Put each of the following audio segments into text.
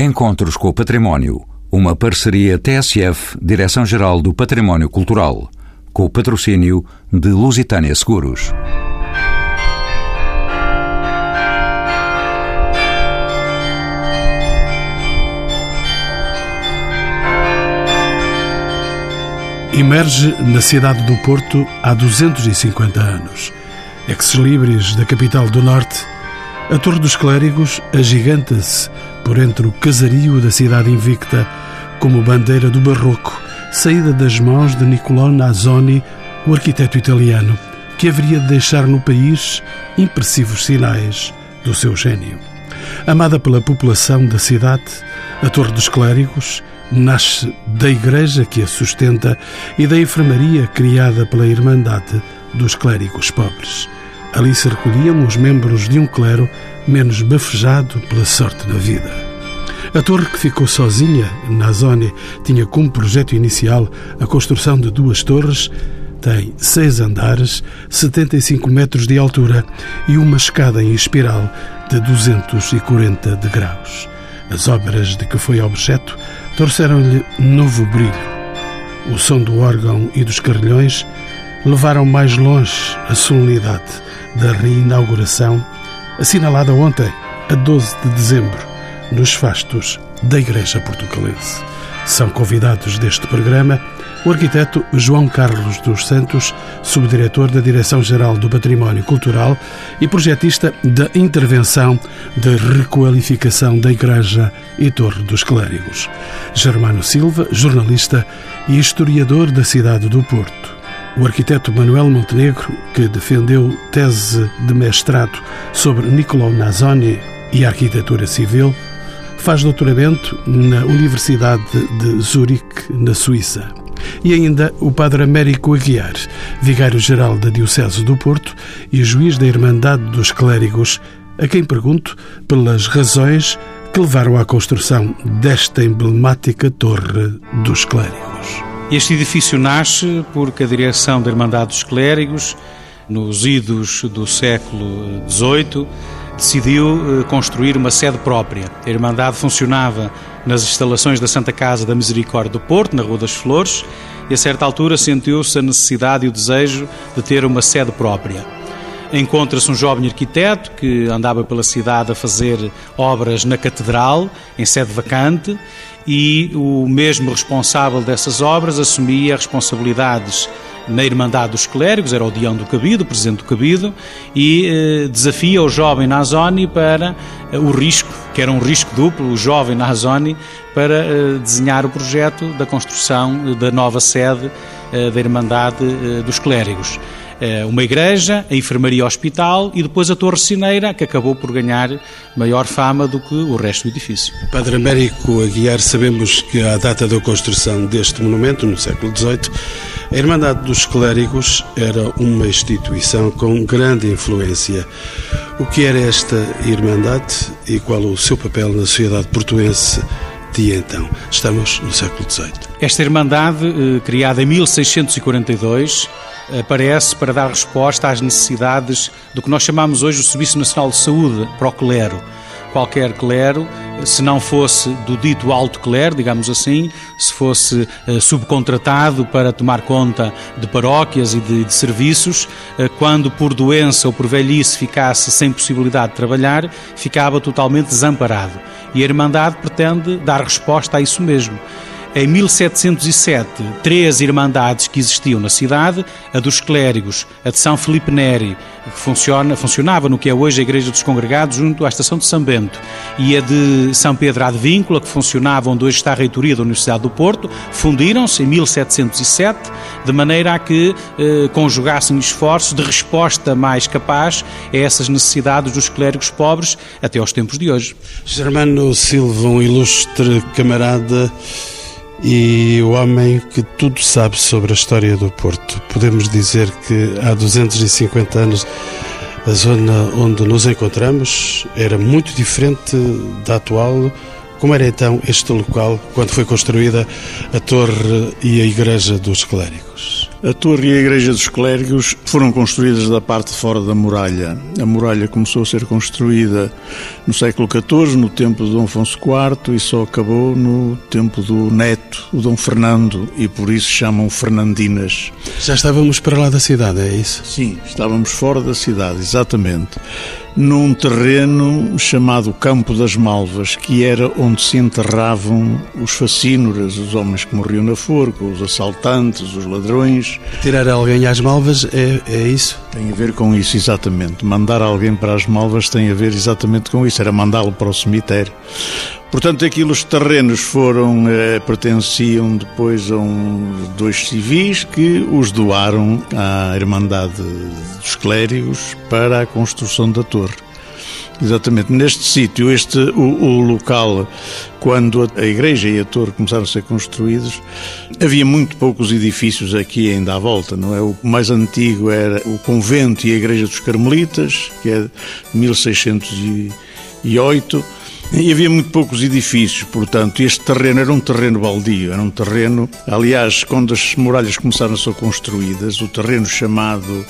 Encontros com o Património, uma parceria TSF, Direção-Geral do Património Cultural, com o patrocínio de Lusitânia Seguros. Emerge na cidade do Porto há 250 anos. Ex-libris da capital do Norte, a Torre dos Clérigos agiganta-se por entre o casario da cidade invicta como bandeira do barroco, saída das mãos de Niccolò Nasoni, o arquiteto italiano, que haveria de deixar no país impressivos sinais do seu gênio. Amada pela população da cidade, a Torre dos Clérigos nasce da igreja que a sustenta e da enfermaria criada pela Irmandade dos Clérigos Pobres. Ali se recolhiam os membros de um clero menos bafejado pela sorte da vida. A torre que ficou sozinha na zona tinha como projeto inicial a construção de duas torres, tem seis andares, 75 metros de altura e uma escada em espiral de 240 degraus. As obras de que foi objeto trouxeram-lhe novo brilho. O som do órgão e dos carrilhões levaram mais longe a solenidade da reinauguração, assinalada ontem, a 12 de dezembro, nos fastos da Igreja Portugalense. São convidados deste programa o arquiteto João Carlos dos Santos, subdiretor da Direção-Geral do Património Cultural e projetista da intervenção de requalificação da Igreja e Torre dos Clérigos. Germano Silva, jornalista e historiador da cidade do Porto. O arquiteto Manuel Montenegro, que defendeu tese de mestrado sobre Nicolau Nazoni e arquitetura civil, faz doutoramento na Universidade de Zurique, na Suíça. E ainda o padre Américo Aguiar, vigário-geral da Diocese do Porto e juiz da Irmandade dos Clérigos, a quem pergunto pelas razões que levaram à construção desta emblemática Torre dos Clérigos. Este edifício nasce porque a direção da Irmandade dos Clérigos, nos idos do século XVIII, decidiu eh, construir uma sede própria. A Irmandade funcionava nas instalações da Santa Casa da Misericórdia do Porto, na Rua das Flores, e a certa altura sentiu-se a necessidade e o desejo de ter uma sede própria. Encontra-se um jovem arquiteto que andava pela cidade a fazer obras na Catedral, em sede vacante, e o mesmo responsável dessas obras assumia responsabilidades na Irmandade dos Clérigos, era o Dião do Cabido, o presidente do Cabido, e eh, desafia o jovem Nazoni para eh, o risco, que era um risco duplo, o jovem Nazoni, para eh, desenhar o projeto da construção da nova sede eh, da Irmandade eh, dos Clérigos. Eh, uma igreja, a enfermaria hospital e depois a Torre Cineira, que acabou por ganhar maior fama do que o resto do edifício. Padre Américo Aguiar, sabemos que à data da construção deste monumento, no século XVIII, a Irmandade dos Clérigos era uma instituição com grande influência. O que era esta Irmandade e qual o seu papel na sociedade portuense de então? Estamos no século XVIII. Esta Irmandade, eh, criada em 1642, aparece para dar resposta às necessidades do que nós chamamos hoje o Serviço Nacional de Saúde para o clero. Qualquer clero, se não fosse do dito alto clero, digamos assim, se fosse eh, subcontratado para tomar conta de paróquias e de, de serviços, eh, quando por doença ou por velhice ficasse sem possibilidade de trabalhar, ficava totalmente desamparado. E a Irmandade pretende dar resposta a isso mesmo. Em 1707, três irmandades que existiam na cidade, a dos clérigos, a de São Felipe Neri, que funciona, funcionava no que é hoje a Igreja dos Congregados, junto à Estação de São Bento, e a de São Pedro Advíncula, que funcionava onde hoje está a reitoria da Universidade do Porto, fundiram-se em 1707, de maneira a que eh, conjugassem esforços de resposta mais capaz a essas necessidades dos clérigos pobres até aos tempos de hoje. Germano Silva, um ilustre camarada e o homem que tudo sabe sobre a história do Porto. Podemos dizer que há 250 anos a zona onde nos encontramos era muito diferente da atual. Como era então este local quando foi construída a torre e a igreja dos clérigos? A torre e a igreja dos clérigos foram construídas da parte de fora da muralha. A muralha começou a ser construída no século XIV, no tempo de Dom Afonso IV, e só acabou no tempo do neto, o Dom Fernando, e por isso chamam Fernandinas. Já estávamos para lá da cidade, é isso? Sim, estávamos fora da cidade, exatamente num terreno chamado Campo das Malvas, que era onde se enterravam os facínoras, os homens que morriam na forca, os assaltantes, os ladrões. Tirar alguém às Malvas é, é isso? Tem a ver com isso, exatamente. Mandar alguém para as Malvas tem a ver exatamente com isso, era mandá-lo para o cemitério. Portanto, aquilo, os terrenos foram, eh, pertenciam depois a um, dois civis que os doaram à Irmandade dos Clérigos para a construção da torre. Exatamente, neste sítio, este o, o, local, quando a igreja e a torre começaram a ser construídos, havia muito poucos edifícios aqui ainda à volta, não é? O mais antigo era o convento e a igreja dos Carmelitas, que é de 1608 e havia muito poucos edifícios, portanto, este terreno era um terreno baldio, era um terreno, aliás, quando as muralhas começaram a ser construídas, o terreno chamado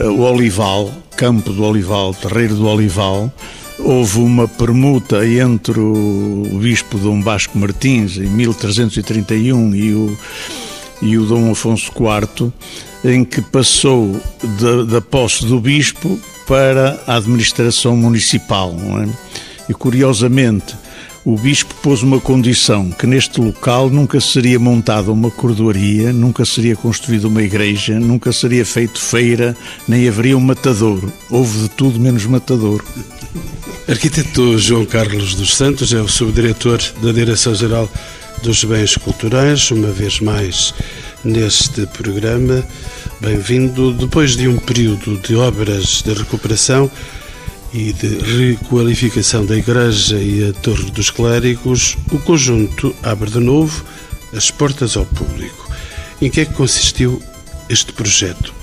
uh, o Olival, Campo do Olival, Terreiro do Olival, houve uma permuta entre o bispo Dom Basco Martins, em 1331, e o, e o Dom Afonso IV, em que passou da, da posse do bispo para a administração municipal, não é? E curiosamente, o bispo pôs uma condição que neste local nunca seria montada uma cordoaria, nunca seria construída uma igreja, nunca seria feito feira, nem haveria um matadouro. Houve de tudo menos matadouro. Arquiteto João Carlos dos Santos é o subdiretor da Direção-Geral dos Bens Culturais, uma vez mais neste programa. Bem-vindo. Depois de um período de obras de recuperação, e de requalificação da Igreja e a Torre dos Clérigos, o conjunto abre de novo as portas ao público. Em que é que consistiu este projeto?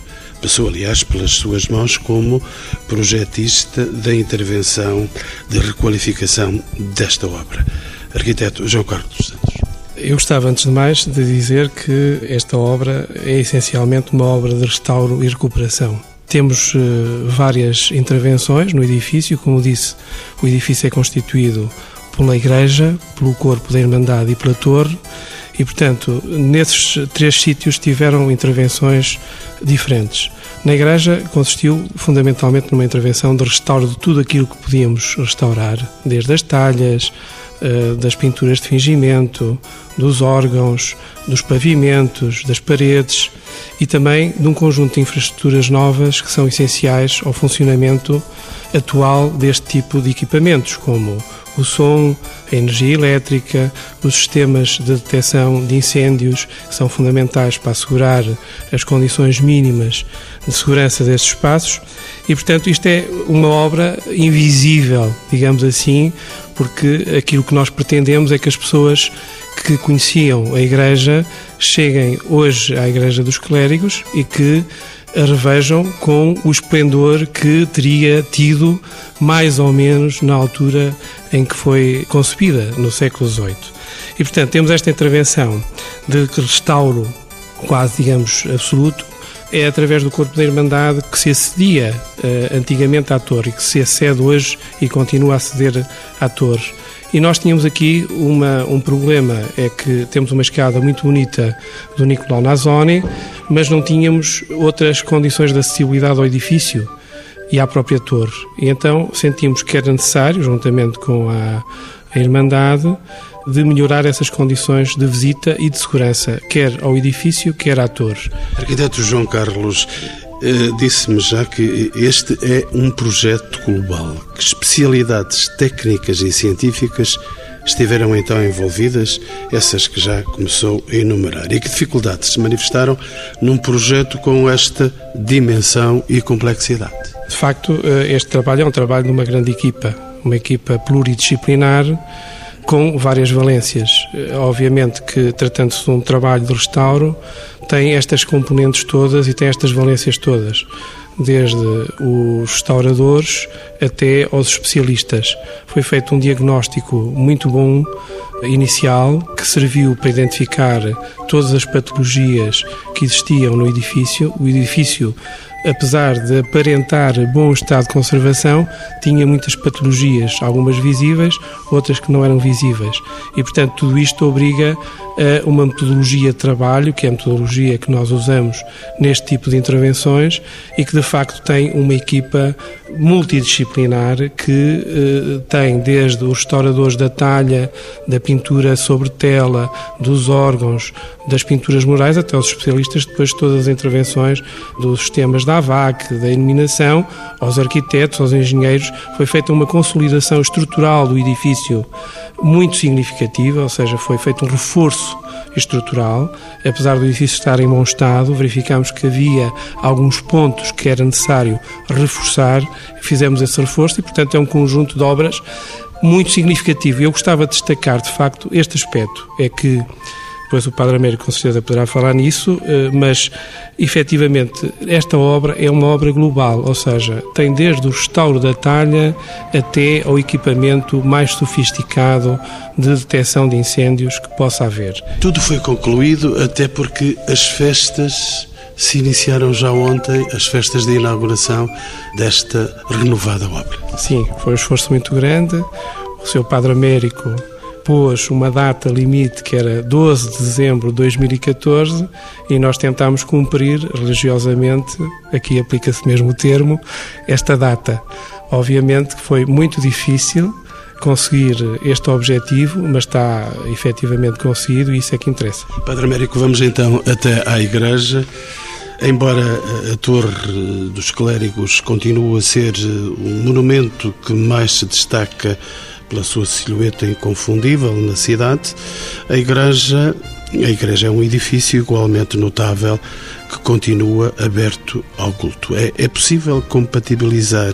Passou, aliás, pelas suas mãos como projetista da intervenção de requalificação desta obra. Arquiteto João Carlos Santos. Eu gostava, antes de mais, de dizer que esta obra é essencialmente uma obra de restauro e recuperação. Temos uh, várias intervenções no edifício, como disse, o edifício é constituído pela igreja, pelo corpo da Irmandade e pela torre, e portanto, nesses três sítios tiveram intervenções diferentes. Na igreja consistiu fundamentalmente numa intervenção de restauro de tudo aquilo que podíamos restaurar, desde as talhas, das pinturas de fingimento, dos órgãos, dos pavimentos, das paredes e também de um conjunto de infraestruturas novas que são essenciais ao funcionamento atual deste tipo de equipamentos, como o som, a energia elétrica, os sistemas de detecção de incêndios, que são fundamentais para assegurar as condições mínimas de segurança desses espaços. E, portanto, isto é uma obra invisível, digamos assim, porque aquilo que nós pretendemos é que as pessoas que conheciam a Igreja cheguem hoje à Igreja dos Clérigos e que a revejam com o esplendor que teria tido mais ou menos na altura em que foi concebida, no século XVIII. E, portanto, temos esta intervenção de restauro quase, digamos, absoluto, é através do corpo da Irmandade que se acedia uh, antigamente à torre e que se acede hoje e continua a aceder à torre. E nós tínhamos aqui uma, um problema, é que temos uma escada muito bonita do Nicolau Nazoni, mas não tínhamos outras condições de acessibilidade ao edifício e à própria torre. E então sentimos que era necessário, juntamente com a, a Irmandade, de melhorar essas condições de visita e de segurança, quer ao edifício, quer à torre. Arquiteto João Carlos, eh, disse-me já que este é um projeto global. Que especialidades técnicas e científicas estiveram então envolvidas, essas que já começou a enumerar? E que dificuldades se manifestaram num projeto com esta dimensão e complexidade? De facto, eh, este trabalho é um trabalho de uma grande equipa, uma equipa pluridisciplinar com várias valências. Eh, obviamente que, tratando-se de um trabalho de restauro, tem estas componentes todas e tem estas valências todas, desde os restauradores até aos especialistas. Foi feito um diagnóstico muito bom inicial que serviu para identificar todas as patologias que existiam no edifício. O edifício apesar de aparentar bom estado de conservação, tinha muitas patologias, algumas visíveis, outras que não eram visíveis. E, portanto, tudo isto obriga a uma metodologia de trabalho, que é a metodologia que nós usamos neste tipo de intervenções e que, de facto, tem uma equipa multidisciplinar que eh, tem desde os restauradores da talha, da pintura sobre tela, dos órgãos, das pinturas murais, até os especialistas depois de todas as intervenções dos sistemas da AVAC, da iluminação, aos arquitetos, aos engenheiros. Foi feita uma consolidação estrutural do edifício muito significativa, ou seja, foi feito um reforço estrutural. Apesar do edifício estar em bom estado, verificámos que havia alguns pontos que era necessário reforçar, fizemos esse reforço e, portanto, é um conjunto de obras muito significativo. Eu gostava de destacar, de facto, este aspecto, é que depois o Padre Américo com certeza poderá falar nisso, eh, mas efetivamente esta obra é uma obra global, ou seja, tem desde o restauro da talha até ao equipamento mais sofisticado de detecção de incêndios que possa haver. Tudo foi concluído até porque as festas se iniciaram já ontem, as festas de inauguração desta renovada obra. Sim, foi um esforço muito grande. O seu Padre Américo pôs uma data limite que era 12 de dezembro de 2014 e nós tentámos cumprir religiosamente, aqui aplica-se mesmo o termo, esta data. Obviamente que foi muito difícil conseguir este objetivo, mas está efetivamente conseguido e isso é que interessa. Padre Américo, vamos então até à igreja. Embora a Torre dos Clérigos continue a ser um monumento que mais se destaca pela sua silhueta inconfundível na cidade, a igreja, a igreja é um edifício igualmente notável que continua aberto ao culto. É, é possível compatibilizar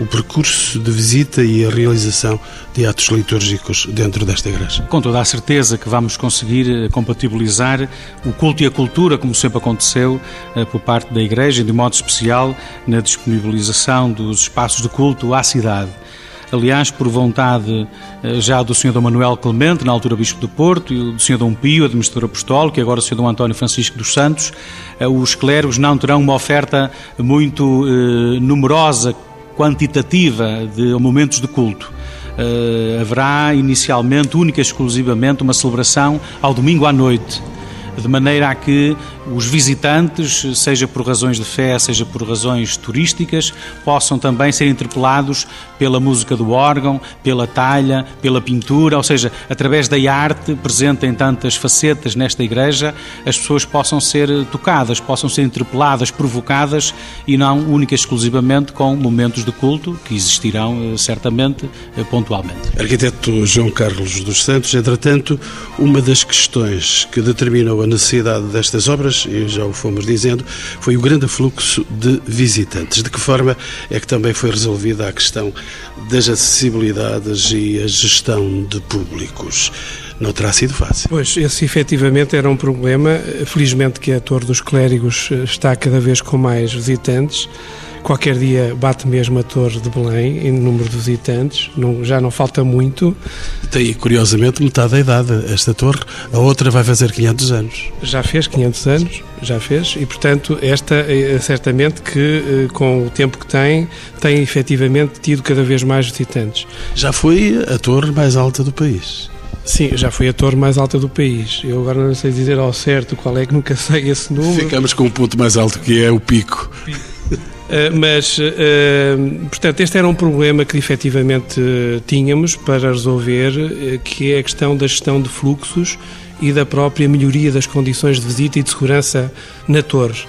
o percurso de visita e a realização de atos litúrgicos dentro desta igreja? Com toda a certeza que vamos conseguir eh, compatibilizar o culto e a cultura, como sempre aconteceu eh, por parte da igreja, de modo especial na disponibilização dos espaços de culto à cidade aliás, por vontade eh, já do Sr. Dom Manuel Clemente, na altura Bispo do Porto, e do Sr. Dom Pio, administrador apostólico, e agora o Sr. Dom António Francisco dos Santos, eh, os clérigos não terão uma oferta muito eh, numerosa, quantitativa de momentos de culto. haverá inicialmente, única e exclusivamente, uma celebração ao domingo à noite de maneira a que os visitantes, seja por razões de fé, seja por razões turísticas, possam também ser interpelados pela música do órgão, pela talha, pela pintura, ou seja, através da arte presente em tantas facetas nesta igreja, as pessoas possam ser tocadas, possam ser interpeladas, provocadas e não única e exclusivamente com momentos de culto que existirão eh, certamente eh, pontualmente. Arquiteto João Carlos dos Santos, entretanto, uma das questões que determinou a necessidade destas obras, e já o fomos dizendo, foi o grande fluxo de visitantes. De que forma é que também foi resolvida a questão das acessibilidades e a gestão de públicos? Não terá sido fácil. Pois, esse efetivamente era um problema. Felizmente que a Torre dos Clérigos está cada vez com mais visitantes. Qualquer dia bate mesmo a Torre de Belém em número de visitantes, não, já não falta muito. Tem, curiosamente, metade da idade esta torre, a outra vai fazer 500 anos. Já fez 500 anos, já fez, e portanto, esta é certamente que eh, com o tempo que tem, tem efetivamente tido cada vez mais visitantes. Já foi a torre mais alta do país. Sim, já foi a torre mais alta do país. Eu agora não sei dizer ao certo qual é que nunca sei esse número. Ficamos com o ponto mais alto que é o pico. Eh, mas, eh, portanto, este era um problema que efetivamente tínhamos para resolver, eh, que é a questão da gestão de fluxos e da própria melhoria das condições de visita e de segurança na torre.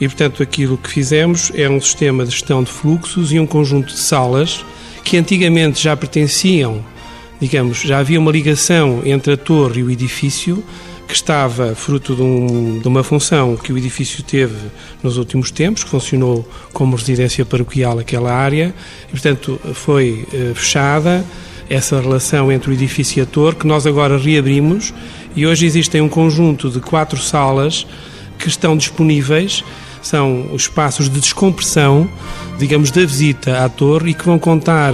E, portanto, aquilo que fizemos é um sistema de gestão de fluxos e um conjunto de salas que antigamente já pertenciam, digamos, já havia uma ligação entre a torre e o edifício, que estava fruto de, um, de, uma função que o edifício teve nos últimos tempos, que funcionou como residência paroquial aquela área, e, portanto, foi eh, fechada essa relação entre o edifício e a torre, que nós agora reabrimos, e hoje existem um conjunto de quatro salas que estão disponíveis são os espaços de descompressão, digamos, da visita à torre e que vão contar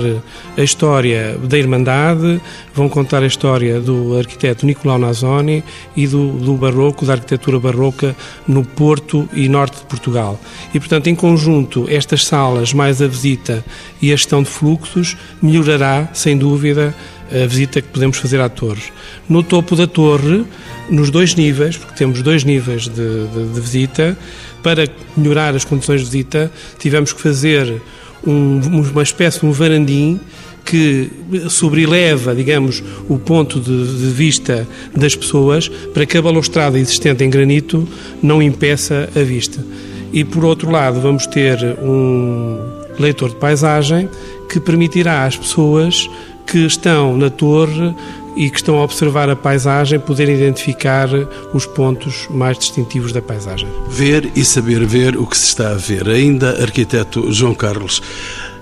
a história da Irmandade, vão contar a história do arquiteto Nicolau Nazoni e do, do barroco, da arquitetura barroca no Porto e norte de Portugal. E, portanto, em conjunto, estas salas, mais a visita e a gestão de fluxos, melhorará, sem dúvida, a visita que podemos fazer à torre. No topo da torre, nos dois níveis, porque temos dois níveis de, de, de visita, para melhorar as condições de visita, tivemos que fazer um, uma espécie de um varandim que sobreleva, digamos, o ponto de, de, vista das pessoas para que a balustrada existente em granito não impeça a vista. E por outro lado, vamos ter um leitor de paisagem que permitirá às pessoas que estão na torre e que estão a observar a paisagem poderem identificar os pontos mais distintivos da paisagem. Ver e saber ver o que se está a ver. Ainda, arquiteto João Carlos,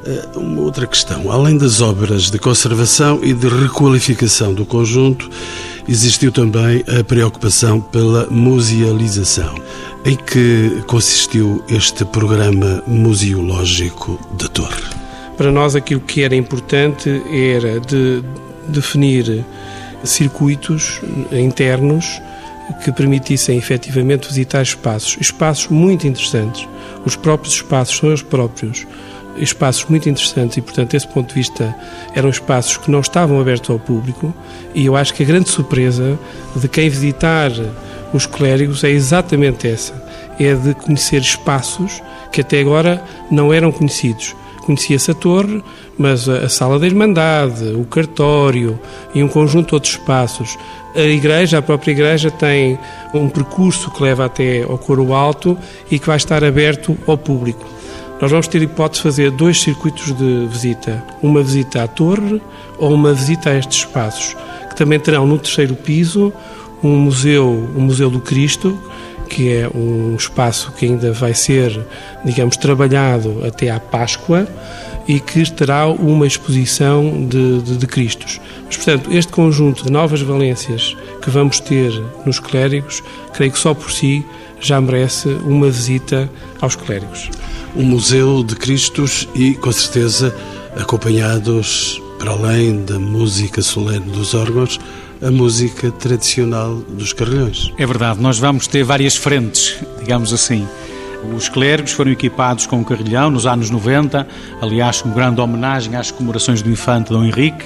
eh, uma outra questão. Além das obras de conservação e de requalificação do conjunto, existiu também a preocupação pela musealização. Em que consistiu este programa museológico da Torre? Para nós, aquilo que era importante era de definir circuitos internos que permitissem efetivamente visitar espaços, espaços muito interessantes. Os próprios espaços são os próprios espaços muito interessantes e, portanto, desse ponto de vista, eram espaços que não estavam abertos ao público. E eu acho que a grande surpresa de quem visitar os clérigos é exatamente essa: é de conhecer espaços que até agora não eram conhecidos conhecia-se a torre, mas a sala da Irmandade, o cartório e um conjunto de outros espaços. A igreja, a própria igreja, tem um percurso que leva até ao coro alto e que vai estar aberto ao público. Nós vamos ter hipótese de fazer dois circuitos de visita: uma visita à torre ou uma visita a estes espaços, que também terão no terceiro piso um museu, o um Museu do Cristo, que é um espaço que ainda vai ser, digamos, trabalhado até à Páscoa e que terá uma exposição de, de, de Cristos. Mas, portanto, este conjunto de novas valências que vamos ter nos clérigos, creio que só por si já merece uma visita aos clérigos. Um museu de Cristos e, com certeza, acompanhados, para além da música solene dos órgãos, a música tradicional dos carrilhões. É verdade, nós vamos ter várias frentes, digamos assim. Os clérigos foram equipados com um carrilhão nos anos 90, aliás, com grande homenagem às comemorações do infante Dom Henrique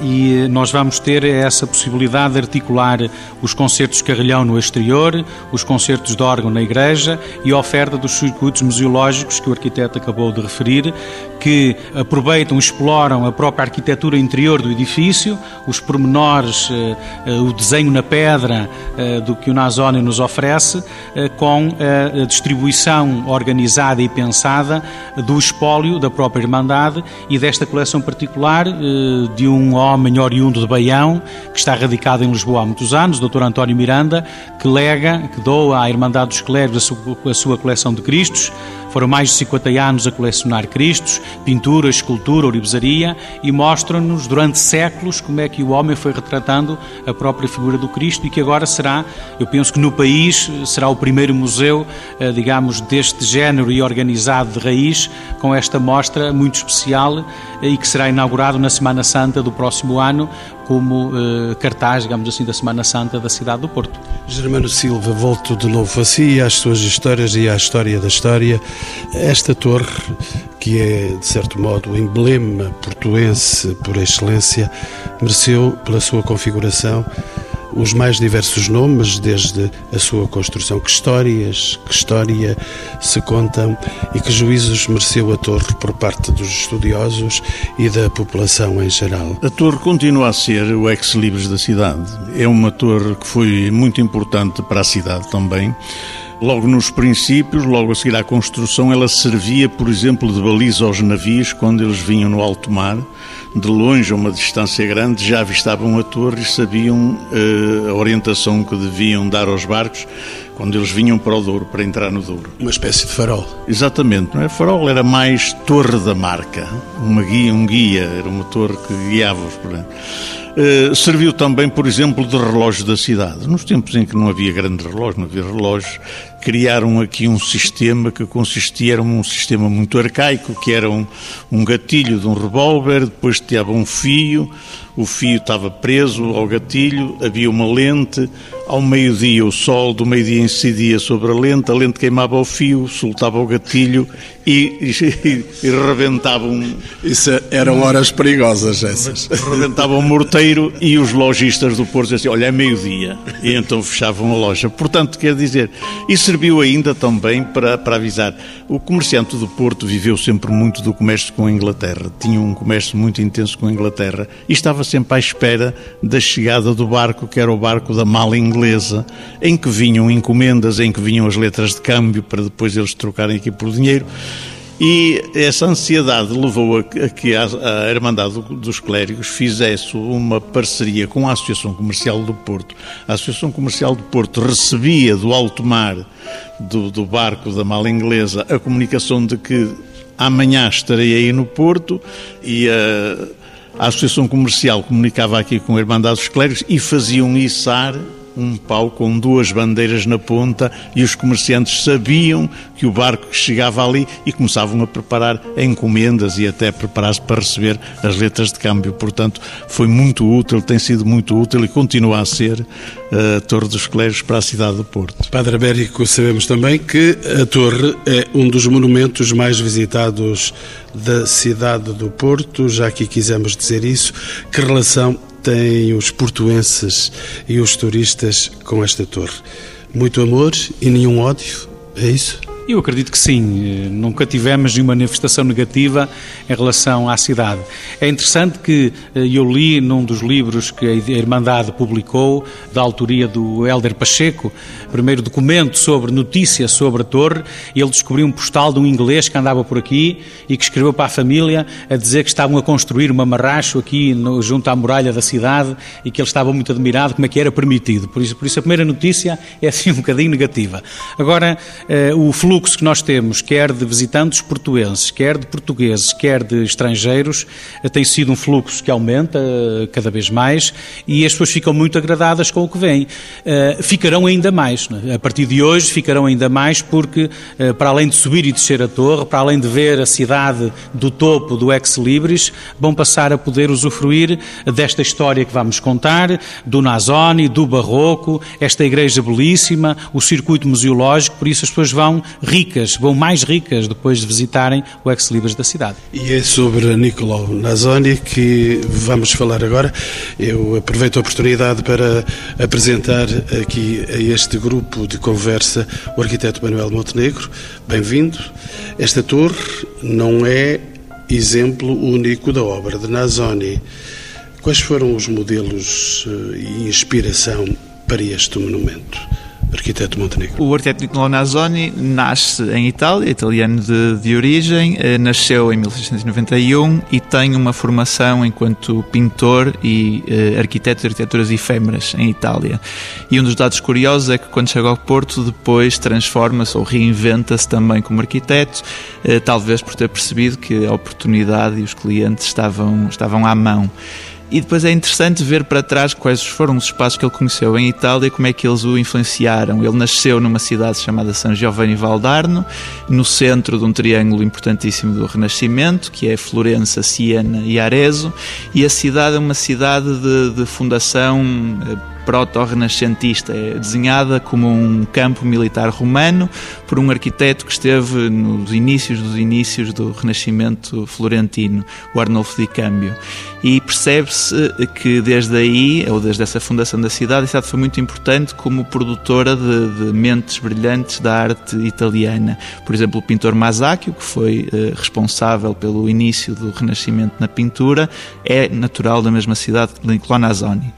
e nós vamos ter essa possibilidade de articular os concertos de carrilhão no exterior, os concertos de órgão na igreja e a oferta dos circuitos museológicos que o arquiteto acabou de referir, que aproveitam, exploram a própria arquitetura interior do edifício, os pormenores, eh, eh, o desenho na pedra eh, do que o Nazónio nos oferece, com a distribuição organizada e pensada do espólio da própria Irmandade e desta coleção particular de um homem oriundo de Baião, que está radicado em Lisboa há muitos anos, o Dr. António Miranda, que lega, que doa à Irmandade dos Clérigos a sua coleção de Cristos, foram mais de 50 anos a colecionar Cristos, pintura, escultura, orivesaria e mostram-nos durante séculos como é que o homem foi retratando a própria figura do Cristo e que agora será, eu penso que no país, será o primeiro museu, eh, digamos, deste género e organizado de raiz, com esta mostra muito especial eh, e que será inaugurado na Semana Santa do próximo ano, como eh, cartaz, digamos assim, da Semana Santa da cidade do Porto. Germano Silva, volto de novo a si às suas histórias e à história da história. Esta torre, que é, de certo modo, o emblema portuense por excelência, mereceu, pela sua configuração, os mais diversos nomes desde a sua construção. Que histórias, que história se contam e que juízos mereceu a torre por parte dos estudiosos e da população em geral? A torre continua a ser o ex-libris da cidade. É uma torre que foi muito importante para a cidade também. Logo nos princípios, logo a seguir à construção, ela servia, por exemplo, de baliza aos navios quando eles vinham no alto mar de longe, a uma distância grande, já avistavam a torre e sabiam uh, a orientação que deviam dar aos barcos quando eles vinham para o Douro, para entrar no Douro. Uma espécie de farol. Exatamente, não é? Farol era mais torre da marca, uma guia, um guia, era uma torre que guiava-os. Uh, serviu também, por exemplo, de relógio da cidade. Nos tempos em que não havia grandes relógios, não havia relógios, criaram aqui um sistema que consistia, era um sistema muito arcaico, que era um, um gatilho de um revólver, depois tinha um fio, o fio estava preso ao gatilho, havia uma lente, ao meio-dia o sol do meio-dia incidia sobre a lente, a lente queimava o fio, soltava o gatilho e, e, e rebentava um... Isso eram horas perigosas essas. Rebentava um morteiro e os lojistas do Porto diziam assim, olha, é meio-dia, e então fechavam a loja. Portanto, quer dizer, isso serviu ainda também para, para avisar. O comerciante do Porto viveu sempre muito do comércio com a Inglaterra, tinha um comércio muito intenso com a Inglaterra e estava sempre à espera da chegada do barco, que era o barco da mala inglesa, em que vinham encomendas, em que vinham as letras de câmbio para depois eles trocarem aqui por dinheiro. E essa ansiedade levou a que a Irmandade dos Clérigos fizesse uma parceria com a Associação Comercial do Porto. A Associação Comercial do Porto recebia do alto mar, do, do barco da mala inglesa, a comunicação de que amanhã estarei aí no Porto e a, a Associação Comercial comunicava aqui com a Irmandade dos Clérigos e faziam içar um pau com duas bandeiras na ponta e os comerciantes sabiam que o barco chegava ali e começavam a preparar encomendas e até preparar-se para receber as letras de câmbio. Portanto, foi muito útil, tem sido muito útil e continua a ser eh, a Torre dos Clérigos para a cidade do Porto. Padre Américo, sabemos também que a Torre é um dos monumentos mais visitados da cidade do Porto, já aqui quisemos dizer isso. Que relação têm os portuenses e os turistas com esta torre? Muito amor e nenhum ódio? É isso? Eu acredito que sim. Nunca tivemos nenhuma manifestação negativa em relação à cidade. É interessante que eh, eu li num dos livros que a Irmandade publicou, da autoria do Hélder Pacheco, primeiro documento sobre notícia sobre a torre, ele descobriu um postal de um inglês que andava por aqui e que escreveu para a família a dizer que estavam a construir uma marracho aqui no, junto à muralha da cidade e que ele estava muito admirado como é que era permitido. Por isso, por isso a primeira notícia é assim um bocadinho negativa. Agora, eh, o fluxo fluxo que nós temos, quer de visitantes portuenses, quer de portugueses, quer de estrangeiros, eh, tem sido um fluxo que aumenta eh, cada vez mais e as pessoas ficam muito agradadas com o que vem. Eh, ficarão ainda mais. É? A partir de hoje ficarão ainda mais porque, para além de subir e descer a torre, para além de ver a cidade do topo do Ex Libris, vão passar a poder usufruir desta história que vamos contar, do Nazoni, do Barroco, esta igreja belíssima, o circuito museológico, por isso as pessoas vão ricas, vão mais ricas depois de visitarem o Ex-Libris da cidade. E é sobre Nicolau Nazoni que vamos falar agora. Eu aproveito a oportunidade para apresentar aqui a este grupo de conversa o arquiteto Manuel Montenegro. Bem-vindo. Esta torre não é exemplo único da obra de Nazoni. Quais foram os modelos eh, e inspiração para este monumento? Arquiteto Montenegro? O arquiteto Nicolò Nazoni nasce em Itália, italiano de, de origem, eh, nasceu em 1691 e tem uma formação enquanto pintor e eh, arquiteto de arquiteturas efêmeras em Itália. E um dos dados curiosos é que quando chega ao Porto, depois transforma-se ou reinventa-se também como arquiteto, eh, talvez por ter percebido que a oportunidade e os clientes estavam, estavam à mão. E depois é interessante ver para trás quais foram os espaços que ele conheceu em Itália como é que eles o influenciaram. Ele nasceu numa cidade chamada San Giovanni Valdarno, no centro de um triângulo importantíssimo do Renascimento, que é Florença, Siena e Arezzo, e a cidade é uma cidade de, de fundação eh, proto-renascentista, é desenhada como um campo militar romano por um arquiteto que esteve nos inícios dos inícios do Renascimento florentino, o Arnolfo di Cambio. E percebe-se que desde aí, ou desde essa fundação da cidade, a cidade foi muito importante como produtora de, de mentes brilhantes da arte italiana. Por exemplo, o pintor Masaccio, que foi eh, responsável pelo início do Renascimento na pintura, é natural da mesma cidade Nazoni.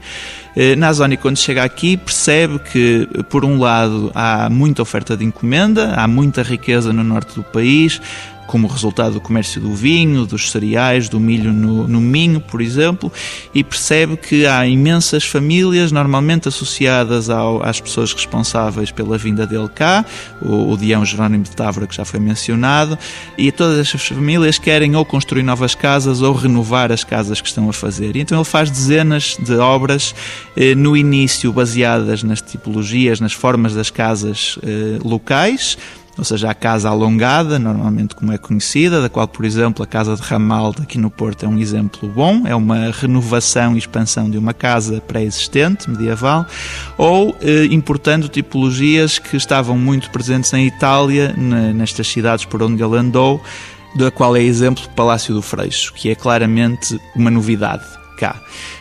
Eh, Nazoni, quando chega aqui, percebe que, por um lado, há muita oferta de encomenda, há muita riqueza no norte do país, como resultado do comércio do vinho, dos cereais, do milho no, no Minho, por exemplo, e percebe que há imensas famílias, normalmente associadas ao, às pessoas responsáveis pela vinda dele cá, o, o Dião Jerónimo de Távora, que já foi mencionado, e todas estas famílias querem ou construir novas casas ou renovar as casas que estão a fazer. E então ele faz dezenas de obras, eh, no início baseadas nas tipologias, nas formas das casas eh, locais, ou seja, a casa alongada, normalmente como é conhecida, da qual, por exemplo, a Casa de Ramalde aqui no Porto é um exemplo bom, é uma renovação e expansão de uma casa pré-existente, medieval, ou eh, importando tipologias que estavam muito presentes em Itália, nestas cidades por onde ele andou, da qual é exemplo o Palácio do Freixo, que é claramente uma novidade cá.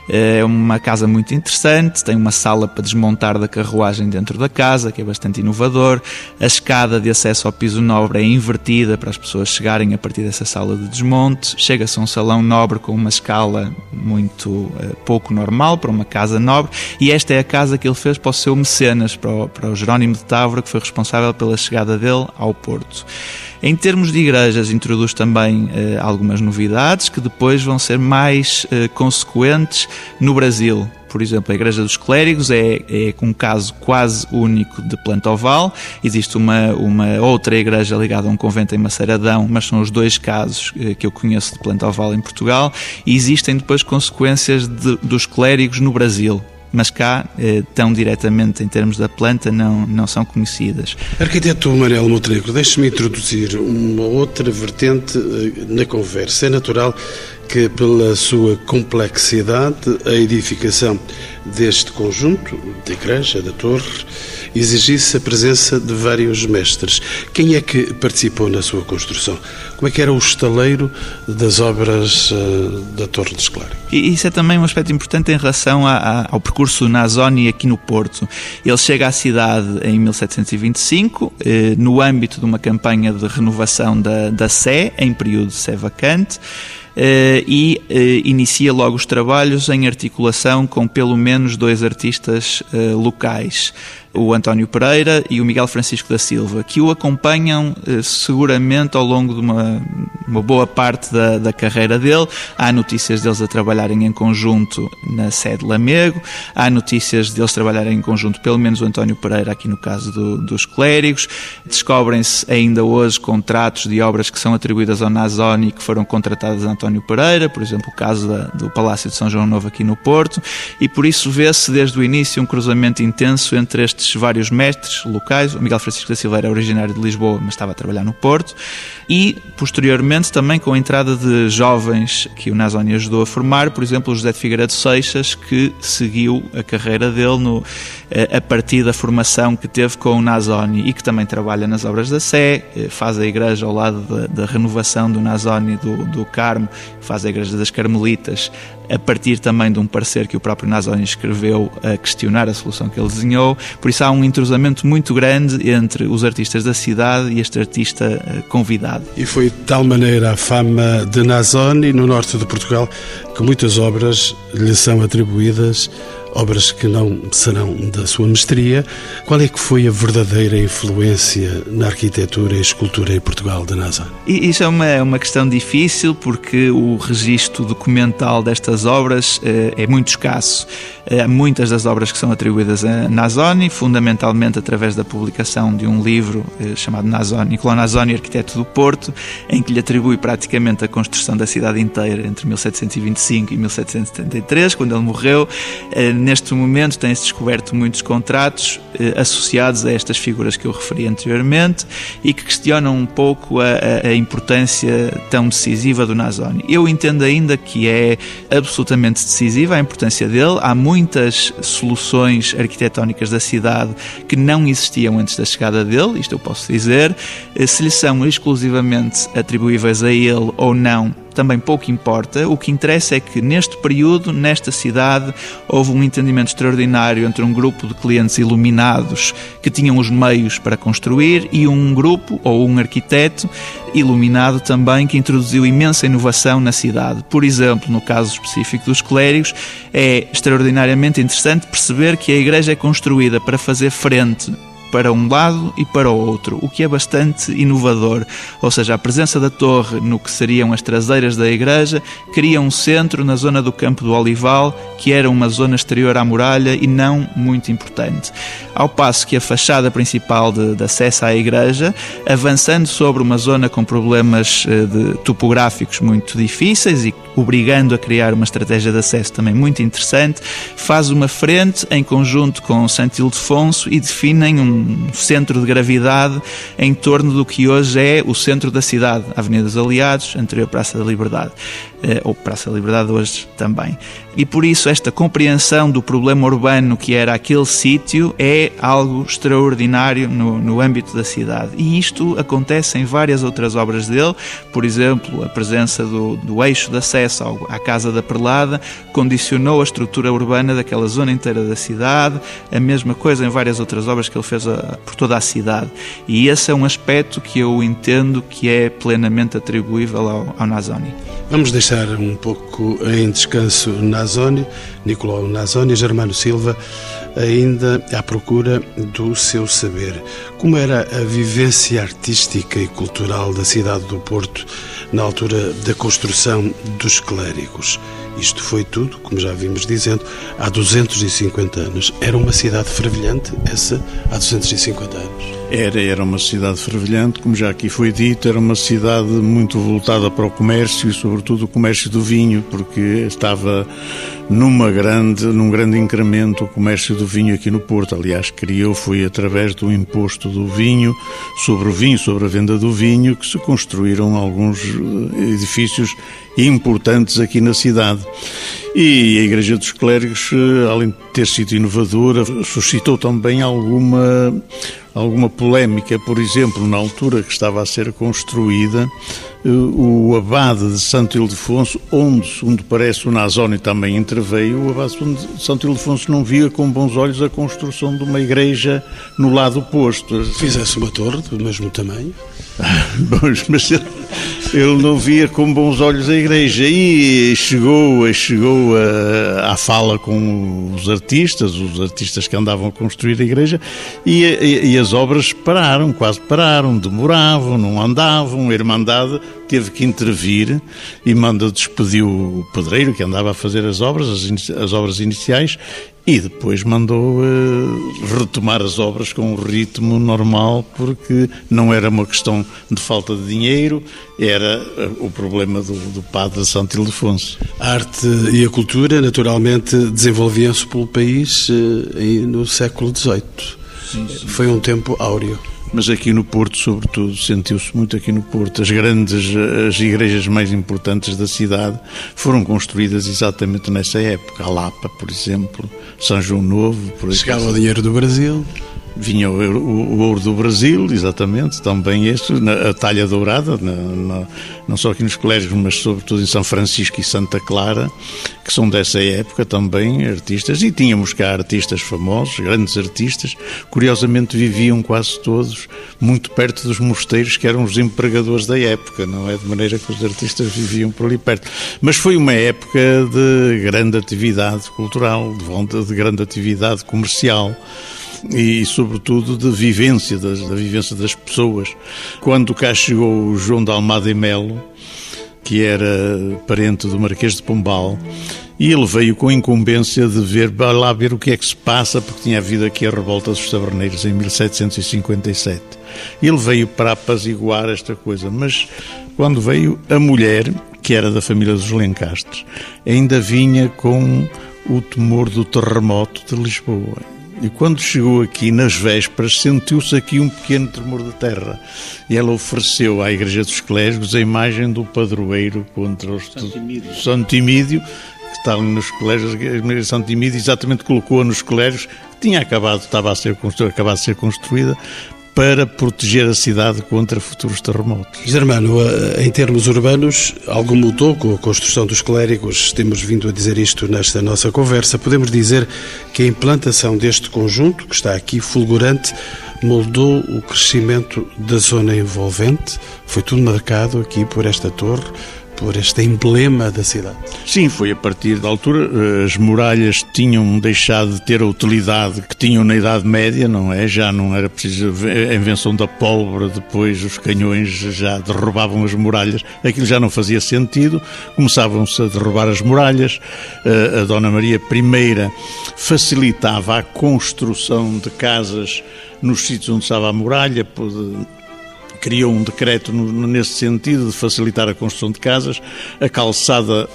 É uma casa muito interessante, tem uma sala para desmontar da carruagem dentro da casa, que é bastante inovador. A escada de acesso ao piso nobre é invertida para as pessoas chegarem a partir dessa sala de desmonte. Chega-se a um salão nobre com uma escala muito uh, pouco normal para uma casa nobre. E esta é a casa que ele fez para o seu mecenas, para o, para o Jerónimo de Távora, que foi responsável pela chegada dele ao Porto. Em termos de igrejas, introduz também eh, algumas novidades que depois vão ser mais eh, consequentes no Brasil. Por exemplo, a Igreja dos Clérigos é, é um caso quase único de planta oval. Existe uma, uma outra igreja ligada a um convento em Maceradão, mas são os dois casos eh, que eu conheço de planta oval em Portugal. E existem depois consequências de, dos clérigos no Brasil mas cá, eh, tão diretamente em termos da planta, não, não são conhecidas. Arquiteto Manuel Montenegro, deixe-me introduzir uma outra vertente eh, na conversa. É natural que, pela sua complexidade, a edificação deste conjunto, da igreja, da torre, exigisse a presença de vários mestres. Quem é que participou na sua construção? Como é que era o estaleiro das obras uh, da Torre de Esclaro? E isso é também um aspecto importante em relação a, a, ao percurso Nazoni aqui no Porto. Ele chega à cidade em 1725, eh, no âmbito de uma campanha de renovação da, da Sé, em período de Sé vacante. Eh, e eh, inicia logo os trabalhos em articulação com pelo menos dois artistas eh, locais o António Pereira e o Miguel Francisco da Silva, que o acompanham eh, seguramente ao longo de uma, uma boa parte da, da, carreira dele. Há notícias deles a trabalharem em conjunto na sede Lamego, há notícias deles trabalharem em conjunto, pelo menos o António Pereira, aqui no caso do, dos clérigos. Descobrem-se ainda hoje contratos de obras que são atribuídas ao Nazoni que foram contratadas a António Pereira, por exemplo, o caso da, do Palácio de São João Novo aqui no Porto, e por isso vê-se desde o início um cruzamento intenso entre estes vários mestres locais. O Miguel Francisco da Silveira é originário de Lisboa, mas estava a trabalhar no Porto. E, posteriormente, também com a entrada de jovens que o Nazoni ajudou a formar, por exemplo, o José de Figueiredo Seixas, que seguiu a carreira dele no, eh, a partir da formação que teve com o Nazoni e que também trabalha nas obras da Sé, eh, faz a igreja ao lado da, da renovação do Nazoni do, do Carmo, faz a igreja das Carmelitas, a partir também de um parecer que o próprio Nazoni escreveu a questionar a solução que ele desenhou. Por isso há um entrosamento muito grande entre os artistas da cidade e este artista eh, convidado. E foi de tal maneira a fama de Nazoni no norte de Portugal que muitas obras lhe são atribuídas obras que não serão da sua mestria. Qual é que foi a verdadeira influência na arquitetura e escultura em Portugal de Nazan? Isso é uma, é uma questão difícil porque o registro documental destas obras eh, é muito escasso. Eh, muitas das obras que são atribuídas a Nazoni, fundamentalmente através da publicação de um livro eh, chamado Nazoni, Nicolau Nazoni, arquiteto do Porto, em que lhe atribui praticamente a construção da cidade inteira entre 1725 e 1773, quando ele morreu neste momento tem-se descoberto muitos contratos eh, associados a estas figuras que eu referi anteriormente e que questionam um pouco a, a, importância tão decisiva do Nazoni. Eu entendo ainda que é absolutamente decisiva a importância dele. Há muitas soluções arquitetónicas da cidade que não existiam antes da chegada dele, isto eu posso dizer. Eh, se lhe são exclusivamente atribuíveis a ele ou não, também pouco importa. O que interessa é que neste período, nesta cidade, houve um entendimento extraordinário entre um grupo de clientes iluminados que tinham os meios para construir e um grupo ou um arquiteto iluminado também que introduziu imensa inovação na cidade. Por exemplo, no caso específico dos clérigos, é extraordinariamente interessante perceber que a igreja é construída para fazer frente para um lado e para o outro, o que é bastante inovador. Ou seja, a presença da torre no que seriam as traseiras da igreja cria um centro na zona do Campo do Olival, que era uma zona exterior à muralha e não muito importante. Ao passo que a fachada principal de, de acesso à igreja, avançando sobre uma zona com problemas eh, de, topográficos muito difíceis e obrigando a criar uma estratégia de acesso também muito interessante, faz uma frente em conjunto com Santo Ildefonso e definem um centro de gravidade em torno do que hoje é o centro da cidade, Avenida dos Aliados, anterior Praça da Liberdade. Eh, ou Praça da Liberdade hoje também. E por isso esta compreensão do problema urbano que era aquele sítio é algo extraordinário no, no âmbito da cidade. E isto acontece em várias outras obras dele, por exemplo, a presença do, do eixo de acesso ao, à Casa da Perlada condicionou a estrutura urbana daquela zona inteira da cidade, a mesma coisa em várias outras obras que ele fez a, por toda a cidade. E esse é um aspecto que eu entendo que é plenamente atribuível ao, ao Nazoni. Vamos deixar um pouco em descanso Nazoni, Nicolau Nazoni, Germano Silva, ainda à procura do seu saber. Como era a vivência artística e cultural da cidade do Porto na altura da construção dos clérigos? Isto foi tudo, como já vimos dizendo, há 250 anos. Era uma cidade fervilhante, essa, há 250 anos. Era, era uma cidade fervilhante, como já aqui foi dito, era uma cidade muito voltada para o comércio e, sobretudo, o comércio do vinho, porque estava numa grande, num grande incremento o comércio do vinho aqui no Porto. Aliás, criou, foi através do imposto do vinho, sobre o vinho, sobre a venda do vinho, que se construíram alguns eh, edifícios importantes aqui na cidade. E a Igreja dos Clérigos, eh, além de ter sido inovadora, suscitou também alguma, alguma polémica. Por exemplo, na altura que estava a ser construída, o abade de Santo Ildefonso, onde, segundo parece, o Nazoni também interveio, o abade de Santo Ildefonso não via com bons olhos a construção de uma igreja no lado oposto. Fizesse uma torre do mesmo tamanho? mas ele, ele, não via com bons olhos a igreja e chegou, chegou a, à fala com os artistas, os artistas que andavam a construir a igreja e, e, e as obras pararam, quase pararam, demoravam, não andavam, a Irmandade teve que intervir e manda despedir o pedreiro que andava a fazer as obras, as, as obras iniciais, e depois mandou uh, retomar as obras com o ritmo normal, porque não era uma questão de falta de dinheiro, era uh, o problema do, do padre Santo Ildefonso. A arte e a cultura, naturalmente, desenvolviam-se pelo país uh, no século XVIII. Foi um tempo áureo mas aqui no Porto, sobretudo, sentiu-se muito aqui no Porto. As grandes, as igrejas mais importantes da cidade foram construídas exatamente nessa época. A Lapa, por exemplo, São João Novo. Por Chegava o dinheiro do Brasil. Vinha o, o, o, ouro do Brasil, exatamente, também este, na, a talha dourada, na, na, não só aqui nos colégios, mas sobretudo em São Francisco e Santa Clara, que são dessa época também artistas, e tínhamos cá artistas famosos, grandes artistas, curiosamente viviam quase todos muito perto dos mosteiros, que eram os empregadores da época, não é? De maneira que os artistas viviam por ali perto. Mas foi uma época de grande atividade cultural, de, de grande atividade comercial e, sobretudo, de vivência, das, da vivência das pessoas. Quando cá chegou o João de Almada e Melo, que era parente do Marquês de Pombal, e ele veio com a incumbência de ver, lá ver o que é que se passa, porque tinha havido aqui a revolta dos taberneiros em 1757. Ele veio para apaziguar esta coisa, mas quando veio a mulher, que era da família dos Lencastres, ainda vinha com o temor do terremoto de Lisboa. E quando chegou aqui, nas vésperas, sentiu-se aqui um pequeno tremor de terra. E ela ofereceu à Igreja dos Clérigos a imagem do padroeiro contra os Santo Emídio, que está ali nos colégios, a Igreja Emídio exatamente colocou-a nos colégios, que tinha acabado, estava a ser acabado de ser construída, para proteger a cidade contra futuros terremotos. Germano, em termos urbanos, algo mudou com a construção dos clérigos, temos vindo a dizer isto nesta nossa conversa. Podemos dizer que a implantação deste conjunto, que está aqui fulgurante, moldou o crescimento da zona envolvente. Foi tudo marcado aqui por esta torre, por este emblema da cidade. Sim, foi a partir da altura. eh, As muralhas tinham deixado de ter a utilidade que tinham na Idade Média, não é? Já não era preciso a invenção da pólvora, depois os canhões já derrubavam as muralhas. Aquilo já não fazia sentido. Começavam-se a derrubar as muralhas. Eh, A Dona Maria I facilitava a construção de casas nos sítios onde estava a muralha, criou um decreto no- nesse sentido de facilitar a construção de casas. A calçada,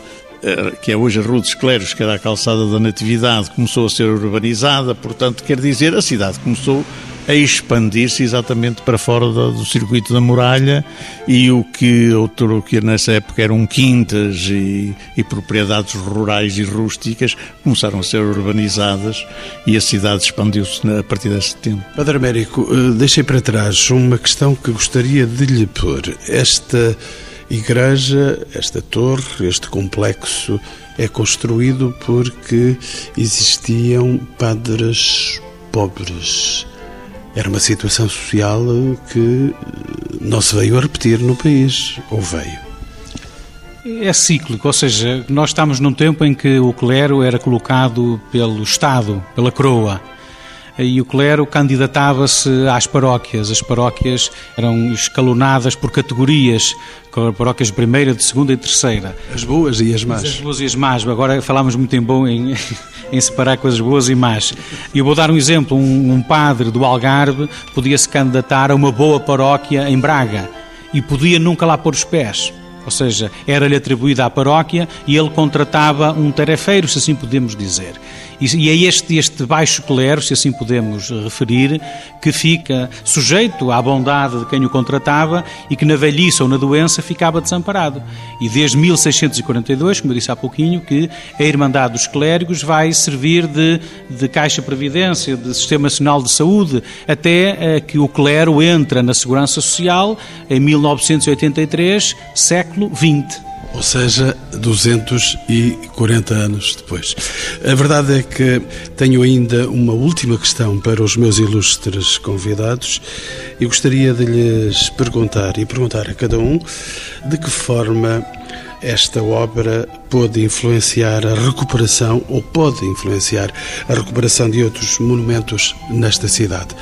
que é hoje a Rua dos Cleros, que era a calçada da Natividade, começou a ser urbanizada, portanto, quer dizer, a cidade começou a expandir-se exatamente para fora da- do circuito da muralha e o que outro que nessa época eram quintas e, e propriedades rurais e rústicas começaram a ser urbanizadas e a cidade expandiu-se a partir desse tempo. Padre Américo, eh, deixei para trás uma questão que gostaria de lhe pôr. Esta igreja, esta torre, este complexo é construído porque existiam padres pobres. Era uma situação social que não se veio a repetir no país, ou veio? É cíclico, ou seja, nós estamos num tempo em que o clero era colocado pelo Estado, pela coroa. E o clero candidatava-se às paróquias. As paróquias eram escalonadas por categorias, paróquias primeira, de segunda e terceira. As boas e as As más. boas e as más. Agora falamos muito em bom em, em separar coisas boas e más. E eu vou dar um exemplo. Um, um padre do Algarve podia se candidatar a uma boa paróquia em Braga e podia nunca lá pôr os pés. Ou seja, era-lhe atribuída à paróquia e ele contratava um tarefeiro, se assim podemos dizer. E, é este, este baixo clero, se assim podemos referir, que fica sujeito à bondade de quem o contratava e que na velhice ou na doença ficava desamparado. E desde 1642, como eu disse há pouquinho, que a Irmandade dos Clérigos vai servir de, de Caixa Previdência, de Sistema Nacional de Saúde, até eh, que o clero entra na Segurança Social em 1983, século XX. Ou seja, 240 anos depois. A verdade é que tenho ainda uma última questão para os meus ilustres convidados e gostaria de lhes perguntar e perguntar a cada um de que forma esta obra pôde influenciar a recuperação ou pode influenciar a recuperação de outros monumentos nesta cidade.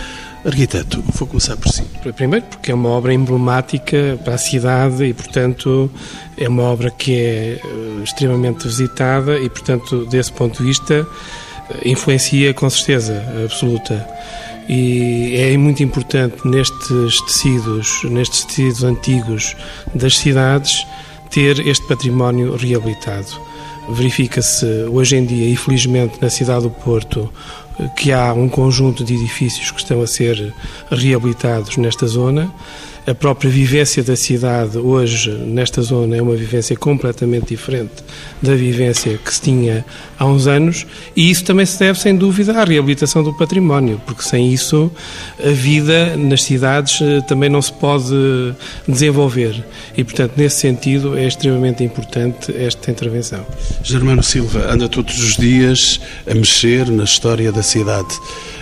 Arquiteto, vou começar por si. Primeiro porque é uma obra emblemática para a cidade e, portanto, é uma obra que é eh, extremamente visitada e, portanto, desse ponto de vista, eh, influencia com certeza absoluta. E é muito importante nestes tecidos, nestes tecidos antigos das cidades, ter este património reabilitado. Verifica-se hoje em dia, infelizmente, na cidade do Porto, que há um conjunto de edifícios que estão a ser reabilitados nesta zona. A própria vivência da cidade hoje nesta zona é uma vivência completamente diferente da vivência que se tinha há uns anos e isso também se deve, sem dúvida, à reabilitação do património, porque sem isso a vida nas cidades eh, também não se pode desenvolver. E, portanto, nesse sentido, é extremamente importante esta intervenção. Germano Silva anda todos os dias a mexer na história da cidade.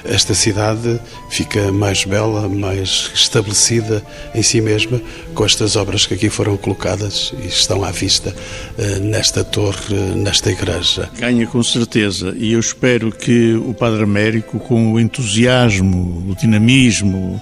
Esta cidade fica mais bela, mais estabelecida em si mesma com estas obras que aqui foram colocadas e estão à vista eh, nesta torre, nesta igreja. Ganha com certeza e eu espero que o Padre Américo, com o entusiasmo, o dinamismo,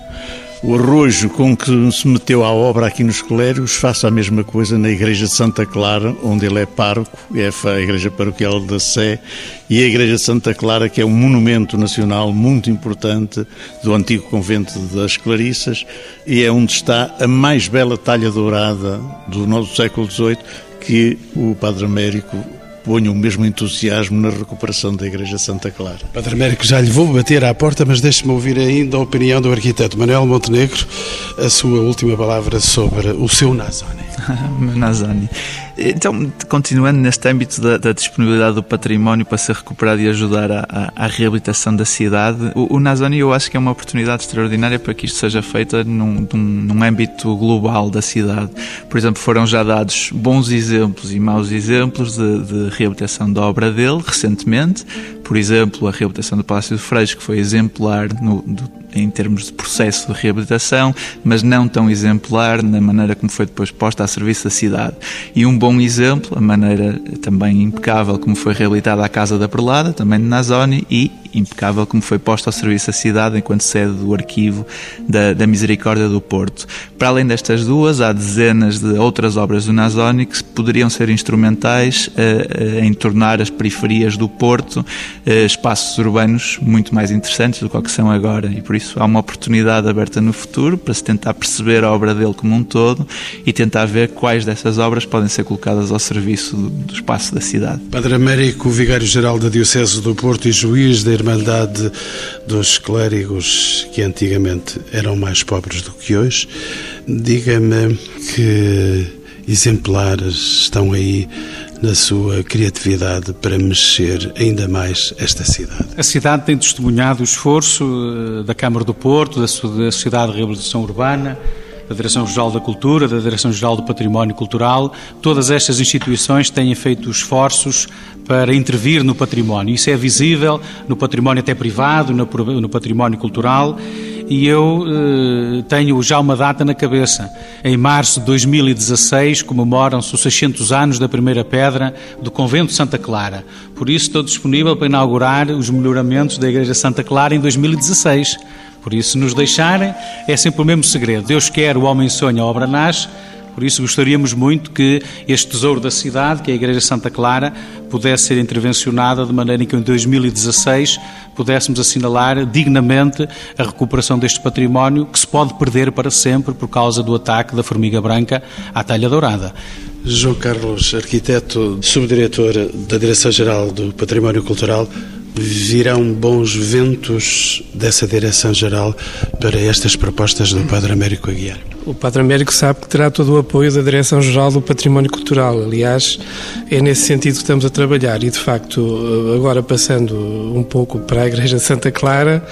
o arrojo com que se meteu à obra aqui nos Clérigos, faça a mesma coisa na Igreja de Santa Clara, onde ele é pároco, é a Igreja Paroquial da Sé, e a Igreja de Santa Clara, que é um monumento nacional muito importante do antigo convento das Clarissas, e é onde está a mais bela talha dourada do nosso século XVIII, que o Padre Américo ponha o mesmo entusiasmo na recuperação da Igreja Santa Clara. Padre Américo, já lhe vou bater à porta, mas deixe-me ouvir ainda a opinião do arquiteto Manuel Montenegro, a sua última palavra sobre o seu Nazone. Nazani. Então, continuando neste âmbito da, da, disponibilidade do património para ser recuperado e ajudar à, à reabilitação da cidade, o, o Nazani eu acho que é uma oportunidade extraordinária para que isto seja feito num, num, num âmbito global da cidade. Por exemplo, foram já dados bons exemplos e maus exemplos de, de reabilitação da obra dele recentemente. Por exemplo, a reabilitação do Palácio de Freixo, que foi exemplar no, do, em termos de processo de reabilitação, mas não tão exemplar na maneira como foi depois posta a serviço da cidade. E um bom exemplo, a maneira também impecável como foi reabilitada a Casa da Perlada, também de Nazoni, e impecável como foi posta ao serviço da cidade enquanto sede do arquivo da, da Misericórdia do Porto. Para além destas duas, há dezenas de outras obras do Nazoni que poderiam ser instrumentais uh, uh, em tornar as periferias do Porto uh, espaços urbanos muito mais interessantes do que, que são agora. E por isso há uma oportunidade aberta no futuro para se tentar perceber a obra dele como um todo e tentar ver quais dessas obras podem ser colocadas ao serviço do, do espaço da cidade. Padre Américo, vigário-geral da Diocese do Porto e juiz da Irmandade dos Clérigos, que antigamente eram mais pobres do que hoje, diga-me que exemplares estão aí na sua criatividade para mexer ainda mais esta cidade? A cidade tem testemunhado o esforço eh, da Câmara do Porto, da Sociedade de Reabilitação Urbana, da Direção-Geral da Cultura, da Direção-Geral do Património Cultural. Todas estas instituições têm feito esforços para intervir no património. Isso é visível no património até privado, no património cultural e eu eh, tenho já uma data na cabeça. Em março de 2016 comemoram-se os 600 anos da primeira pedra do Convento de Santa Clara. Por isso estou disponível para inaugurar os melhoramentos da Igreja Santa Clara em 2016. Por isso, nos deixarem, é sempre o mesmo segredo. Deus quer, o homem sonha, a obra nasce. Por isso gostaríamos muito que este tesouro da cidade, que é a Igreja Santa Clara, pudesse ser intervencionada de maneira em que em 2016 pudéssemos assinalar dignamente a recuperação deste património que se pode perder para sempre por causa do ataque da formiga branca à talha dourada. João Carlos, arquiteto, subdiretor da Direção-Geral do Património Cultural, virão bons ventos dessa direção-geral para estas propostas do Padre Américo Aguiar? O Padre Américo sabe que terá todo o apoio da Direção-Geral do Património Cultural. Aliás, é nesse sentido que estamos a trabalhar. E, de facto, agora passando um pouco para a Igreja Santa Clara,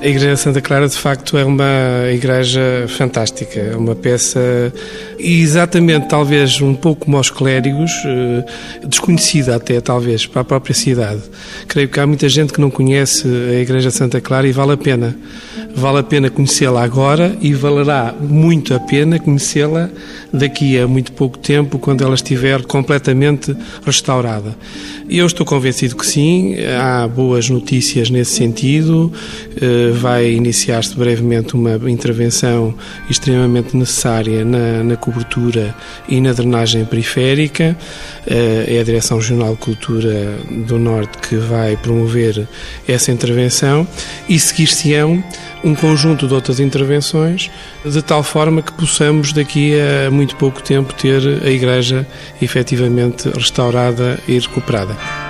a Igreja Santa Clara, de facto, é uma igreja fantástica, é uma peça exatamente, talvez, um pouco como aos clérigos, eh, desconhecida até, talvez, para a própria cidade. Creio que há muita gente que não conhece a Igreja Santa Clara e vale a pena. Vale a pena conhecê-la agora e valerá muito a pena conhecê-la daqui a muito pouco tempo, quando ela estiver completamente restaurada. Eu estou convencido que sim, há boas notícias nesse sentido. Vai iniciar-se brevemente uma intervenção extremamente necessária na, na cobertura e na drenagem periférica. Eh, é a Direção Regional de Cultura do Norte que vai promover essa intervenção e seguir-se-ão um conjunto de outras intervenções de tal forma que possamos daqui a muito pouco tempo ter a igreja efetivamente restaurada e recuperada.